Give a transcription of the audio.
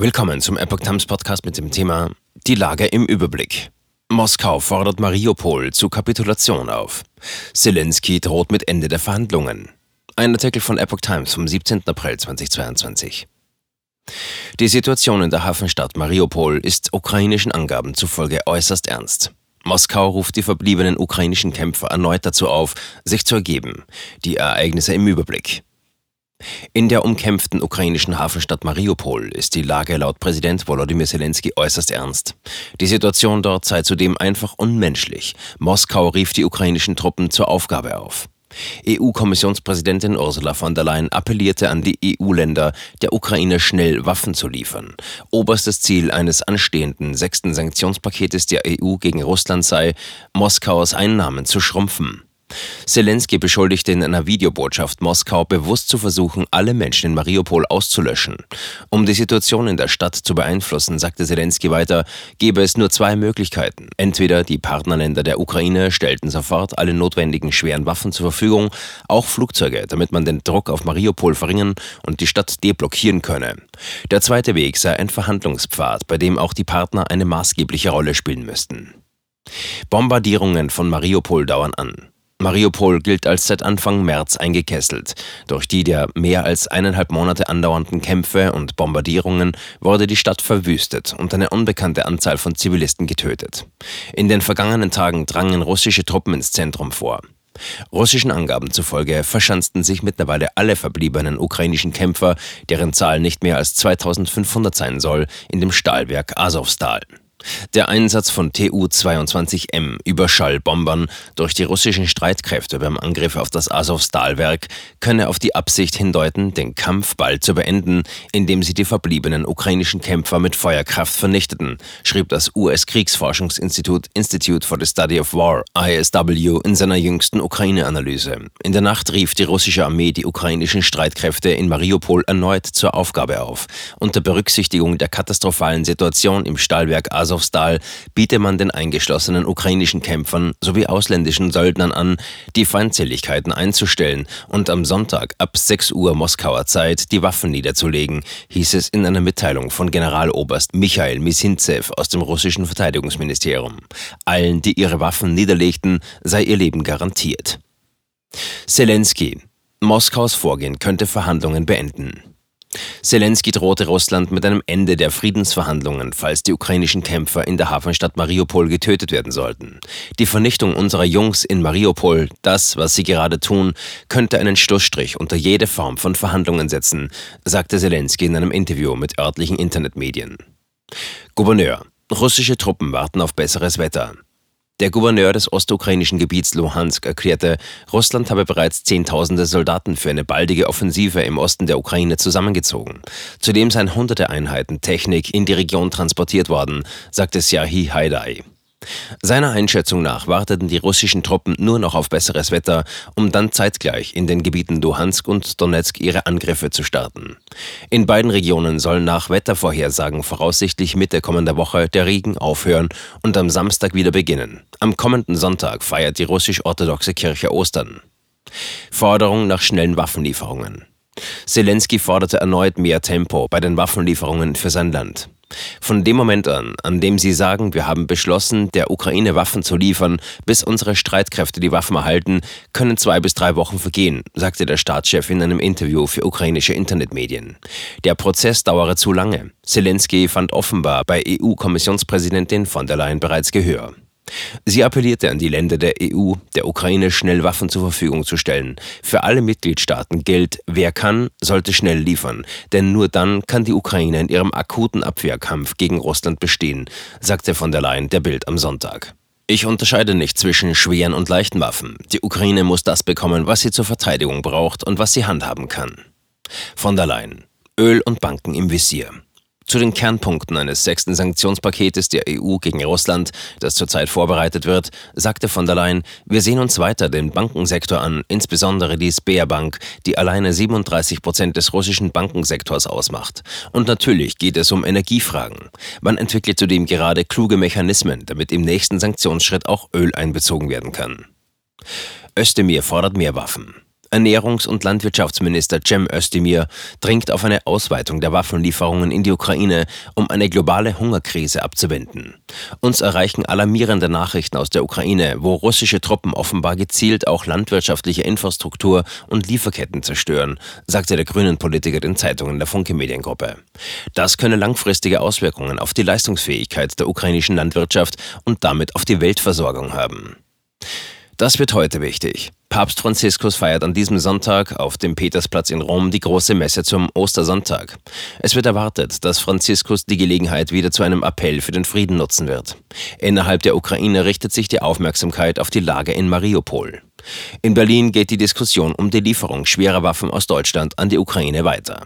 Willkommen zum Epoch Times Podcast mit dem Thema Die Lage im Überblick. Moskau fordert Mariupol zur Kapitulation auf. Zelensky droht mit Ende der Verhandlungen. Ein Artikel von Epoch Times vom 17. April 2022. Die Situation in der Hafenstadt Mariupol ist ukrainischen Angaben zufolge äußerst ernst. Moskau ruft die verbliebenen ukrainischen Kämpfer erneut dazu auf, sich zu ergeben. Die Ereignisse im Überblick. In der umkämpften ukrainischen Hafenstadt Mariupol ist die Lage laut Präsident Volodymyr Zelensky äußerst ernst. Die Situation dort sei zudem einfach unmenschlich. Moskau rief die ukrainischen Truppen zur Aufgabe auf. EU-Kommissionspräsidentin Ursula von der Leyen appellierte an die EU-Länder, der Ukraine schnell Waffen zu liefern. Oberstes Ziel eines anstehenden sechsten Sanktionspaketes der EU gegen Russland sei, Moskaus Einnahmen zu schrumpfen. Zelensky beschuldigte in einer Videobotschaft Moskau bewusst zu versuchen, alle Menschen in Mariupol auszulöschen. Um die Situation in der Stadt zu beeinflussen, sagte Zelensky weiter, gebe es nur zwei Möglichkeiten. Entweder die Partnerländer der Ukraine stellten sofort alle notwendigen schweren Waffen zur Verfügung, auch Flugzeuge, damit man den Druck auf Mariupol verringern und die Stadt deblockieren könne. Der zweite Weg sei ein Verhandlungspfad, bei dem auch die Partner eine maßgebliche Rolle spielen müssten. Bombardierungen von Mariupol dauern an. Mariupol gilt als seit Anfang März eingekesselt. Durch die der mehr als eineinhalb Monate andauernden Kämpfe und Bombardierungen wurde die Stadt verwüstet und eine unbekannte Anzahl von Zivilisten getötet. In den vergangenen Tagen drangen russische Truppen ins Zentrum vor. Russischen Angaben zufolge verschanzten sich mittlerweile alle verbliebenen ukrainischen Kämpfer, deren Zahl nicht mehr als 2500 sein soll, in dem Stahlwerk Azovstal. Der Einsatz von Tu-22M Überschallbombern durch die russischen Streitkräfte beim Angriff auf das Azov-Stahlwerk könne auf die Absicht hindeuten, den Kampf bald zu beenden, indem sie die verbliebenen ukrainischen Kämpfer mit Feuerkraft vernichteten, schrieb das US-Kriegsforschungsinstitut Institute for the Study of War, ISW, in seiner jüngsten Ukraine-Analyse. In der Nacht rief die russische Armee die ukrainischen Streitkräfte in Mariupol erneut zur Aufgabe auf. Unter Berücksichtigung der katastrophalen Situation im Stahlwerk Azov Asowstal biete man den eingeschlossenen ukrainischen Kämpfern sowie ausländischen Söldnern an, die Feindseligkeiten einzustellen und am Sonntag ab 6 Uhr Moskauer Zeit die Waffen niederzulegen, hieß es in einer Mitteilung von Generaloberst Michail Misintsev aus dem russischen Verteidigungsministerium. Allen, die ihre Waffen niederlegten, sei ihr Leben garantiert. Zelensky. Moskaus Vorgehen könnte Verhandlungen beenden. Zelensky drohte Russland mit einem Ende der Friedensverhandlungen, falls die ukrainischen Kämpfer in der Hafenstadt Mariupol getötet werden sollten. Die Vernichtung unserer Jungs in Mariupol, das, was sie gerade tun, könnte einen Schlussstrich unter jede Form von Verhandlungen setzen, sagte Zelensky in einem Interview mit örtlichen Internetmedien. Gouverneur. Russische Truppen warten auf besseres Wetter. Der Gouverneur des ostukrainischen Gebiets Luhansk erklärte, Russland habe bereits Zehntausende Soldaten für eine baldige Offensive im Osten der Ukraine zusammengezogen. Zudem seien hunderte Einheiten Technik in die Region transportiert worden, sagte Siahi Haidai. Seiner Einschätzung nach warteten die russischen Truppen nur noch auf besseres Wetter, um dann zeitgleich in den Gebieten Luhansk und Donetsk ihre Angriffe zu starten. In beiden Regionen soll nach Wettervorhersagen voraussichtlich Mitte kommender Woche der Regen aufhören und am Samstag wieder beginnen. Am kommenden Sonntag feiert die russisch-orthodoxe Kirche Ostern. Forderung nach schnellen Waffenlieferungen. Zelensky forderte erneut mehr Tempo bei den Waffenlieferungen für sein Land. Von dem Moment an, an dem sie sagen, wir haben beschlossen, der Ukraine Waffen zu liefern, bis unsere Streitkräfte die Waffen erhalten, können zwei bis drei Wochen vergehen, sagte der Staatschef in einem Interview für ukrainische Internetmedien. Der Prozess dauere zu lange. Zelensky fand offenbar bei EU-Kommissionspräsidentin von der Leyen bereits Gehör. Sie appellierte an die Länder der EU, der Ukraine schnell Waffen zur Verfügung zu stellen. Für alle Mitgliedstaaten gilt, wer kann, sollte schnell liefern, denn nur dann kann die Ukraine in ihrem akuten Abwehrkampf gegen Russland bestehen, sagte von der Leyen der Bild am Sonntag. Ich unterscheide nicht zwischen schweren und leichten Waffen. Die Ukraine muss das bekommen, was sie zur Verteidigung braucht und was sie handhaben kann. Von der Leyen. Öl und Banken im Visier. Zu den Kernpunkten eines sechsten Sanktionspaketes der EU gegen Russland, das zurzeit vorbereitet wird, sagte von der Leyen, wir sehen uns weiter den Bankensektor an, insbesondere die Sberbank, die alleine 37 Prozent des russischen Bankensektors ausmacht. Und natürlich geht es um Energiefragen. Man entwickelt zudem gerade kluge Mechanismen, damit im nächsten Sanktionsschritt auch Öl einbezogen werden kann. Özdemir fordert mehr Waffen. Ernährungs- und Landwirtschaftsminister Cem Özdemir dringt auf eine Ausweitung der Waffenlieferungen in die Ukraine, um eine globale Hungerkrise abzuwenden. Uns erreichen alarmierende Nachrichten aus der Ukraine, wo russische Truppen offenbar gezielt auch landwirtschaftliche Infrastruktur und Lieferketten zerstören, sagte der grünen Politiker den Zeitungen der Funke Mediengruppe. Das könne langfristige Auswirkungen auf die Leistungsfähigkeit der ukrainischen Landwirtschaft und damit auf die Weltversorgung haben. Das wird heute wichtig. Papst Franziskus feiert an diesem Sonntag auf dem Petersplatz in Rom die große Messe zum Ostersonntag. Es wird erwartet, dass Franziskus die Gelegenheit wieder zu einem Appell für den Frieden nutzen wird. Innerhalb der Ukraine richtet sich die Aufmerksamkeit auf die Lage in Mariupol. In Berlin geht die Diskussion um die Lieferung schwerer Waffen aus Deutschland an die Ukraine weiter.